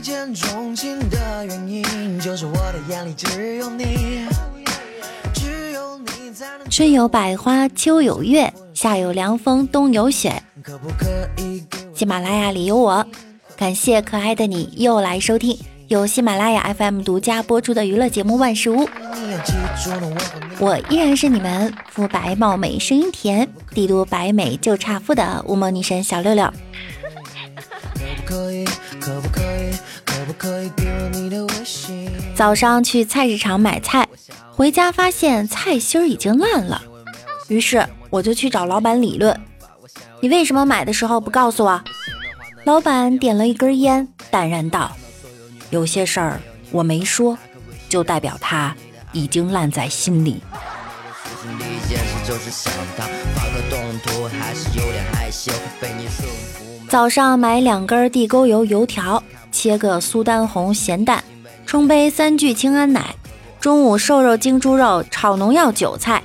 一见钟情的原因，就是我的眼里只有你，只有你才能。春有百花，秋有月，夏有凉风，冬有雪。可不可以给我喜马拉雅里有我，感谢可爱的你又来收听由喜马拉雅 FM 独家播出的娱乐节目《万事屋》。我依然是你们肤白貌美、声音甜、帝都白美就差富的无魔女神小六六。可不可以？可不可以？早上去菜市场买菜，回家发现菜心儿已经烂了，于是我就去找老板理论：“你为什么买的时候不告诉我？”老板点了一根烟，淡然道：“有些事儿我没说，就代表它已经烂在心里。”，早上买两根地沟油油条，切个苏丹红咸蛋，冲杯三聚氰胺奶。中午瘦肉精猪肉炒农药韭菜，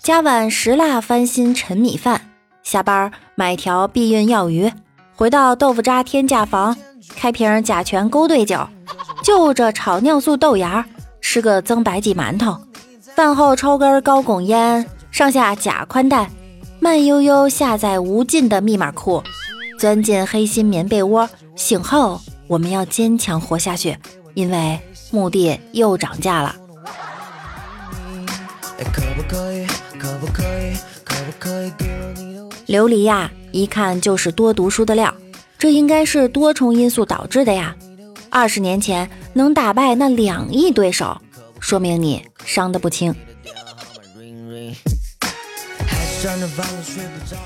加碗石蜡翻新陈米饭。下班买条避孕药鱼，回到豆腐渣天价房，开瓶甲醛勾兑酒，就着炒尿素豆芽，吃个增白剂馒头。饭后抽根高汞烟，上下假宽带，慢悠悠下载无尽的密码库。钻进黑心棉被窝，醒后我们要坚强活下去，因为墓地又涨价了。琉璃呀，一看就是多读书的料，这应该是多重因素导致的呀。二十年前能打败那两亿对手，说明你伤得不轻。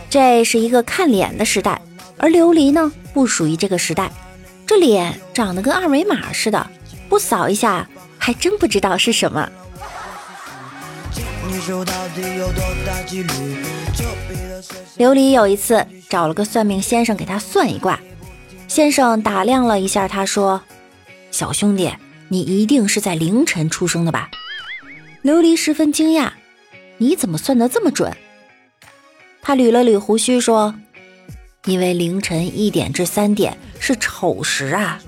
这是一个看脸的时代，而琉璃呢，不属于这个时代。这脸长得跟二维码似的，不扫一下还真不知道是什么。琉璃有一次找了个算命先生给他算一卦，先生打量了一下他，说：“小兄弟，你一定是在凌晨出生的吧？”琉璃十分惊讶：“你怎么算得这么准？”他捋了捋胡须说：“因为凌晨一点至三点是丑时啊。”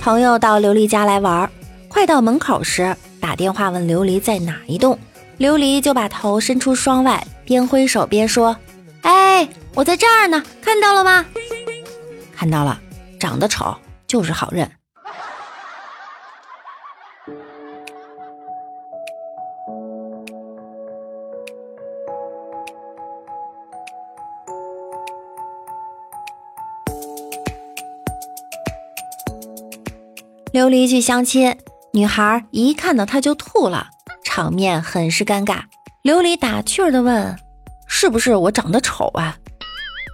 朋友到琉璃家来玩，快到门口时，打电话问琉璃在哪一栋，琉璃就把头伸出窗外，边挥手边说：“哎，我在这儿呢，看到了吗？”看到了，长得丑就是好认。琉璃去相亲，女孩一看到他就吐了，场面很是尴尬。琉璃打趣儿的问：“是不是我长得丑啊？”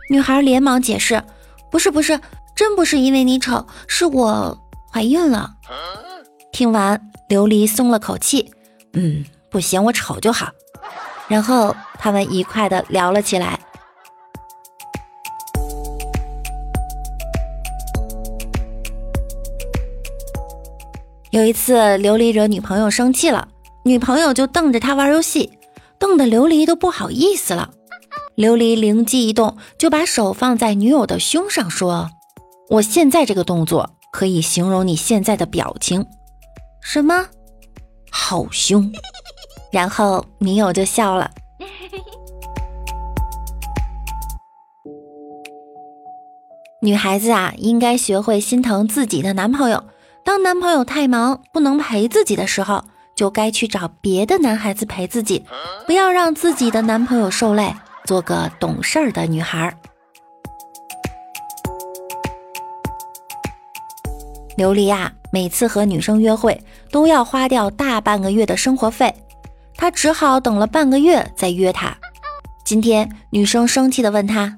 女孩连忙解释：“不是，不是，真不是因为你丑，是我怀孕了。”听完，琉璃松了口气，嗯，不嫌我丑就好。然后他们愉快的聊了起来。有一次，琉璃惹女朋友生气了，女朋友就瞪着他玩游戏，瞪得琉璃都不好意思了。琉璃灵机一动，就把手放在女友的胸上，说：“我现在这个动作可以形容你现在的表情，什么？好凶。”然后女友就笑了。女孩子啊，应该学会心疼自己的男朋友。当男朋友太忙不能陪自己的时候，就该去找别的男孩子陪自己，不要让自己的男朋友受累，做个懂事儿的女孩儿。琉璃呀，每次和女生约会都要花掉大半个月的生活费，她只好等了半个月再约她。今天女生生气的问他：“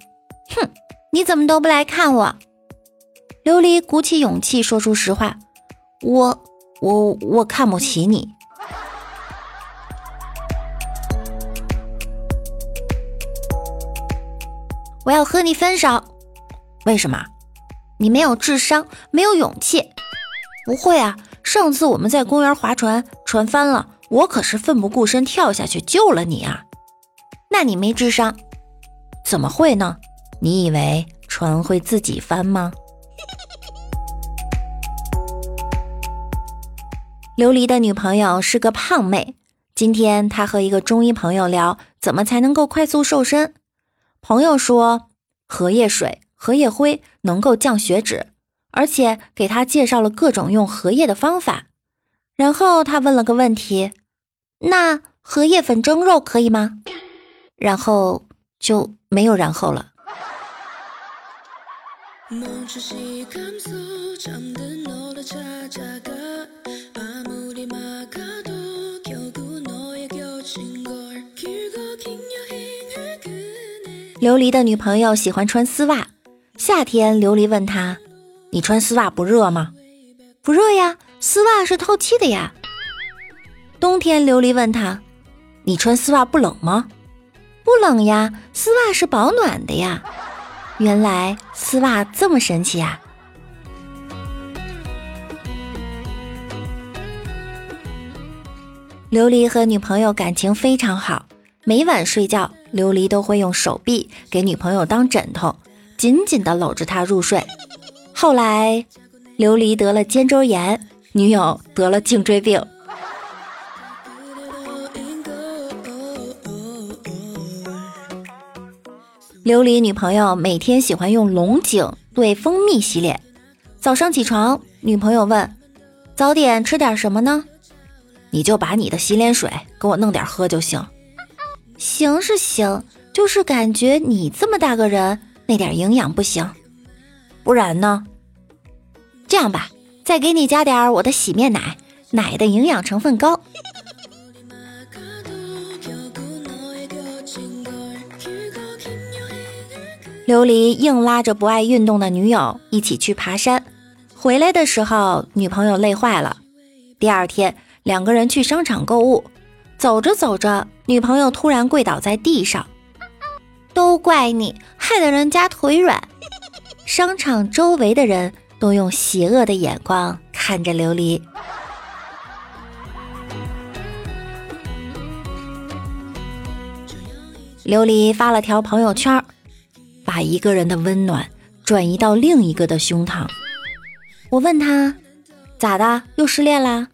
哼，你怎么都不来看我？”琉璃鼓起勇气说出实话：“我我我看不起你。”我要和你分手。为什么？你没有智商，没有勇气。不会啊，上次我们在公园划船，船翻了，我可是奋不顾身跳下去救了你啊。那你没智商。怎么会呢？你以为船会自己翻吗？琉璃的女朋友是个胖妹。今天他和一个中医朋友聊，怎么才能够快速瘦身。朋友说，荷叶水、荷叶灰能够降血脂，而且给他介绍了各种用荷叶的方法。然后他问了个问题：那荷叶粉蒸肉可以吗？然后就没有然后了。琉璃的女朋友喜欢穿丝袜，夏天琉璃问他：“你穿丝袜不热吗？”“不热呀，丝袜是透气的呀。”冬天琉璃问他：“你穿丝袜不冷吗？”“不冷呀，丝袜是保暖的呀。”原来丝袜这么神奇呀！琉璃和女朋友感情非常好，每晚睡觉，琉璃都会用手臂给女朋友当枕头，紧紧的搂着她入睡。后来，琉璃得了肩周炎，女友得了颈椎病。琉璃女朋友每天喜欢用龙井兑蜂蜜洗脸。早上起床，女朋友问：“早点吃点什么呢？”你就把你的洗脸水给我弄点喝就行。行是行，就是感觉你这么大个人，那点营养不行。不然呢？这样吧，再给你加点我的洗面奶，奶的营养成分高。琉璃硬拉着不爱运动的女友一起去爬山，回来的时候，女朋友累坏了。第二天，两个人去商场购物，走着走着，女朋友突然跪倒在地上，都怪你，害得人家腿软。商场周围的人都用邪恶的眼光看着琉璃。琉璃发了条朋友圈。把一个人的温暖转移到另一个的胸膛。我问他咋的，又失恋啦？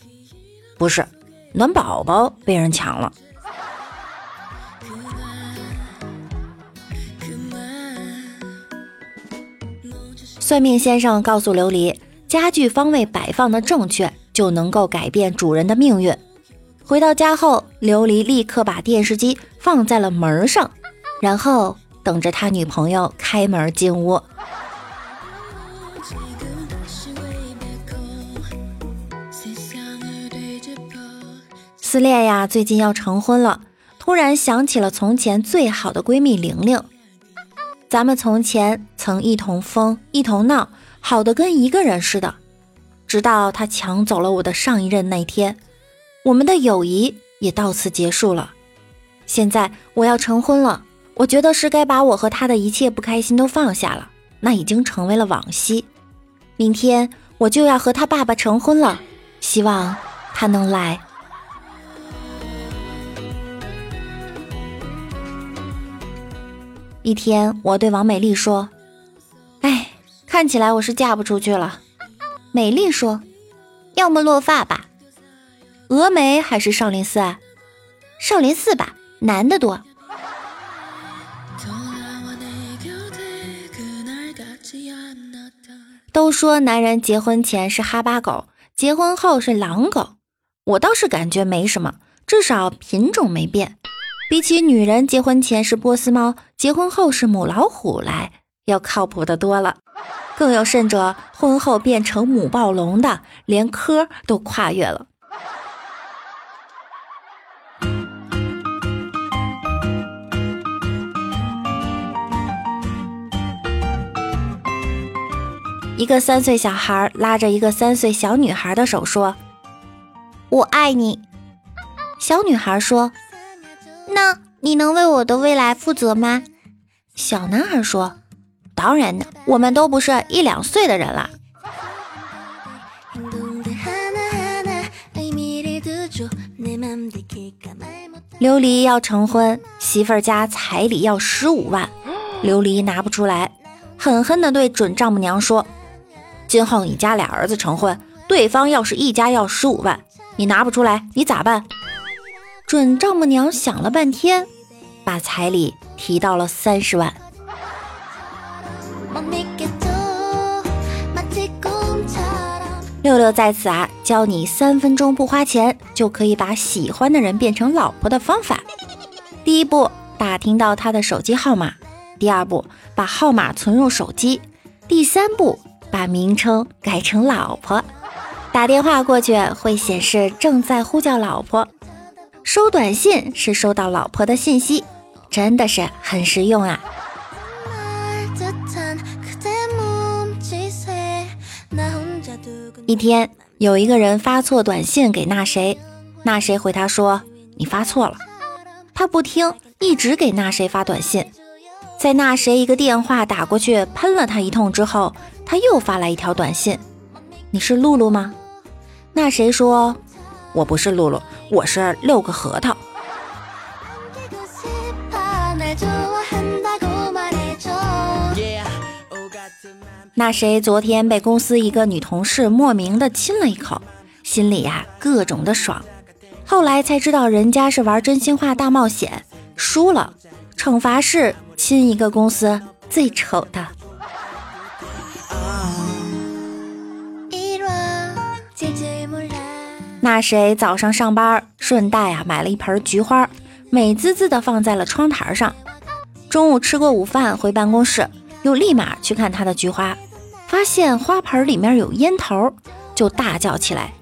不是，暖宝宝被人抢了。算命先生告诉琉璃，家具方位摆放的正确，就能够改变主人的命运。回到家后，琉璃立刻把电视机放在了门上，然后。等着他女朋友开门进屋。思恋呀，最近要成婚了，突然想起了从前最好的闺蜜玲玲。咱们从前曾一同疯，一同闹，好的跟一个人似的。直到她抢走了我的上一任那天，我们的友谊也到此结束了。现在我要成婚了。我觉得是该把我和他的一切不开心都放下了，那已经成为了往昔。明天我就要和他爸爸成婚了，希望他能来。一天，我对王美丽说：“哎，看起来我是嫁不出去了。”美丽说：“要么落发吧，峨眉还是少林寺？啊？少林寺吧，男的多。”都说男人结婚前是哈巴狗，结婚后是狼狗。我倒是感觉没什么，至少品种没变。比起女人结婚前是波斯猫，结婚后是母老虎来，要靠谱的多了。更有甚者，婚后变成母暴龙的，连科都跨越了。一个三岁小孩拉着一个三岁小女孩的手说：“我爱你。”小女孩说：“那你能为我的未来负责吗？”小男孩说：“当然的，我们都不是一两岁的人了。”琉璃要成婚，媳妇家彩礼要十五万，琉璃拿不出来，狠狠地对准丈母娘说：“今后你家俩儿子成婚，对方要是一家要十五万，你拿不出来，你咋办？”准丈母娘想了半天，把彩礼提到了三十万。六六在此啊，教你三分钟不花钱就可以把喜欢的人变成老婆的方法。第一步，打听到他的手机号码；第二步，把号码存入手机；第三步，把名称改成老婆。打电话过去会显示正在呼叫老婆，收短信是收到老婆的信息，真的是很实用啊。一天，有一个人发错短信给那谁，那谁回他说：“你发错了。”他不听，一直给那谁发短信。在那谁一个电话打过去，喷了他一通之后，他又发来一条短信：“你是露露吗？”那谁说：“我不是露露，我是六个核桃。”那谁昨天被公司一个女同事莫名的亲了一口，心里呀各种的爽。后来才知道人家是玩真心话大冒险输了，惩罚是亲一个公司最丑的。那谁早上上班顺带啊买了一盆菊花，美滋滋的放在了窗台上。中午吃过午饭回办公室，又立马去看他的菊花。发现花盆里面有烟头，就大叫起来：“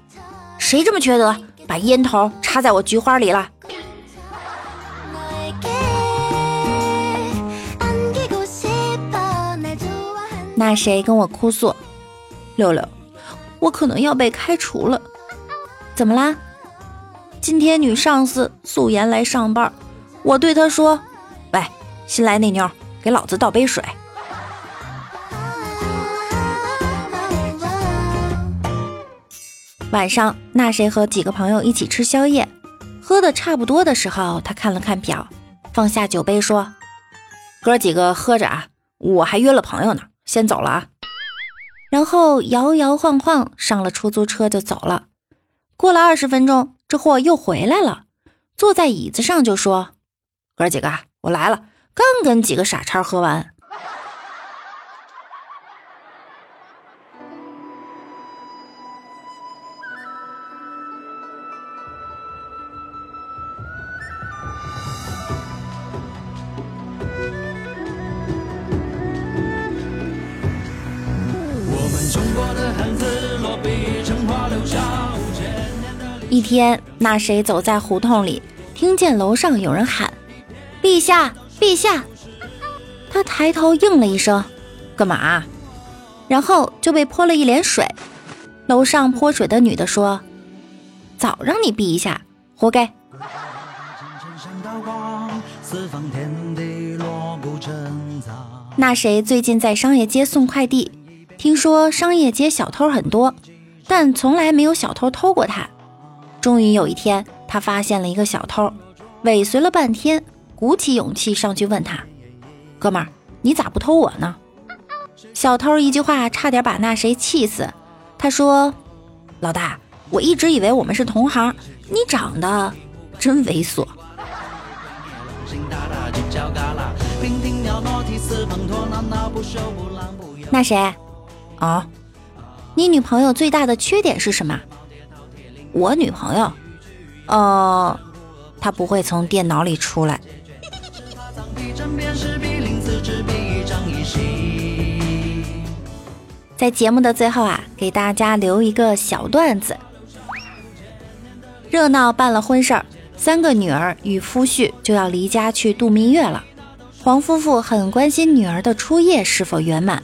谁这么缺德，把烟头插在我菊花里了？”那谁跟我哭诉：“六六，我可能要被开除了。怎么啦？今天女上司素颜来上班，我对她说：‘喂，新来那妞，给老子倒杯水。’”晚上，那谁和几个朋友一起吃宵夜，喝的差不多的时候，他看了看表，放下酒杯说：“哥几个喝着啊，我还约了朋友呢，先走了啊。”然后摇摇晃晃上了出租车就走了。过了二十分钟，这货又回来了，坐在椅子上就说：“哥几个，我来了，刚跟几个傻叉喝完。”天，那谁走在胡同里，听见楼上有人喊：“陛下，陛下！”他抬头应了一声：“干嘛？”然后就被泼了一脸水。楼上泼水的女的说：“早让你避一下，活该。”那谁最近在商业街送快递？听说商业街小偷很多，但从来没有小偷偷过他。终于有一天，他发现了一个小偷，尾随了半天，鼓起勇气上去问他：“哥们儿，你咋不偷我呢？”小偷一句话差点把那谁气死。他说：“老大，我一直以为我们是同行，你长得真猥琐。”那谁？啊，你女朋友最大的缺点是什么？我女朋友，呃，她不会从电脑里出来。在节目的最后啊，给大家留一个小段子：热闹办了婚事儿，三个女儿与夫婿就要离家去度蜜月了。黄夫妇很关心女儿的初夜是否圆满。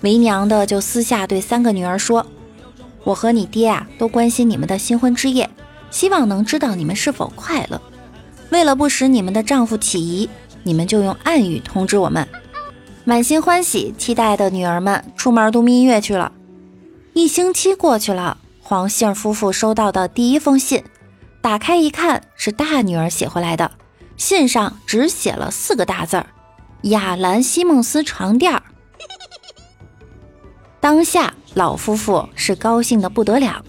为娘的就私下对三个女儿说：“我和你爹啊，都关心你们的新婚之夜，希望能知道你们是否快乐。为了不使你们的丈夫起疑，你们就用暗语通知我们。”满心欢喜期待的女儿们出门度蜜月去了。一星期过去了，黄姓夫妇收到的第一封信，打开一看，是大女儿写回来的。信上只写了四个大字儿：“亚兰西梦斯床垫儿。当下老夫妇是高兴的不得了，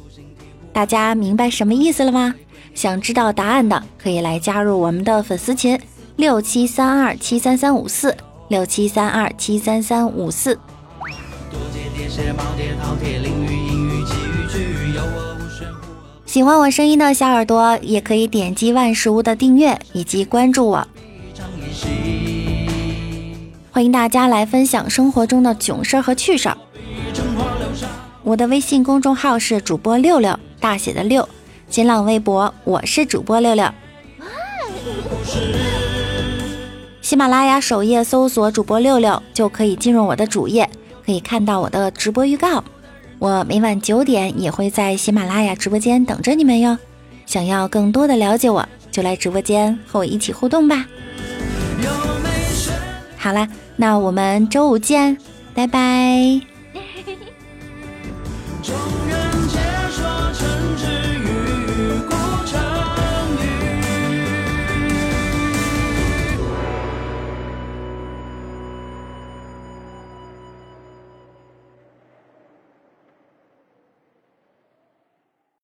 大家明白什么意思了吗？想知道答案的可以来加入我们的粉丝群六七三二七三三五四六七三二七三三五四。喜欢我声音的小耳朵，也可以点击万事屋的订阅以及关注我。欢迎大家来分享生活中的囧事儿和趣事儿。我的微信公众号是主播六六，大写的六。新浪微博我是主播六六。喜马拉雅首页搜索主播六六，就可以进入我的主页，可以看到我的直播预告。我每晚九点也会在喜马拉雅直播间等着你们哟。想要更多的了解我，就来直播间和我一起互动吧。好啦，那我们周五见，拜拜。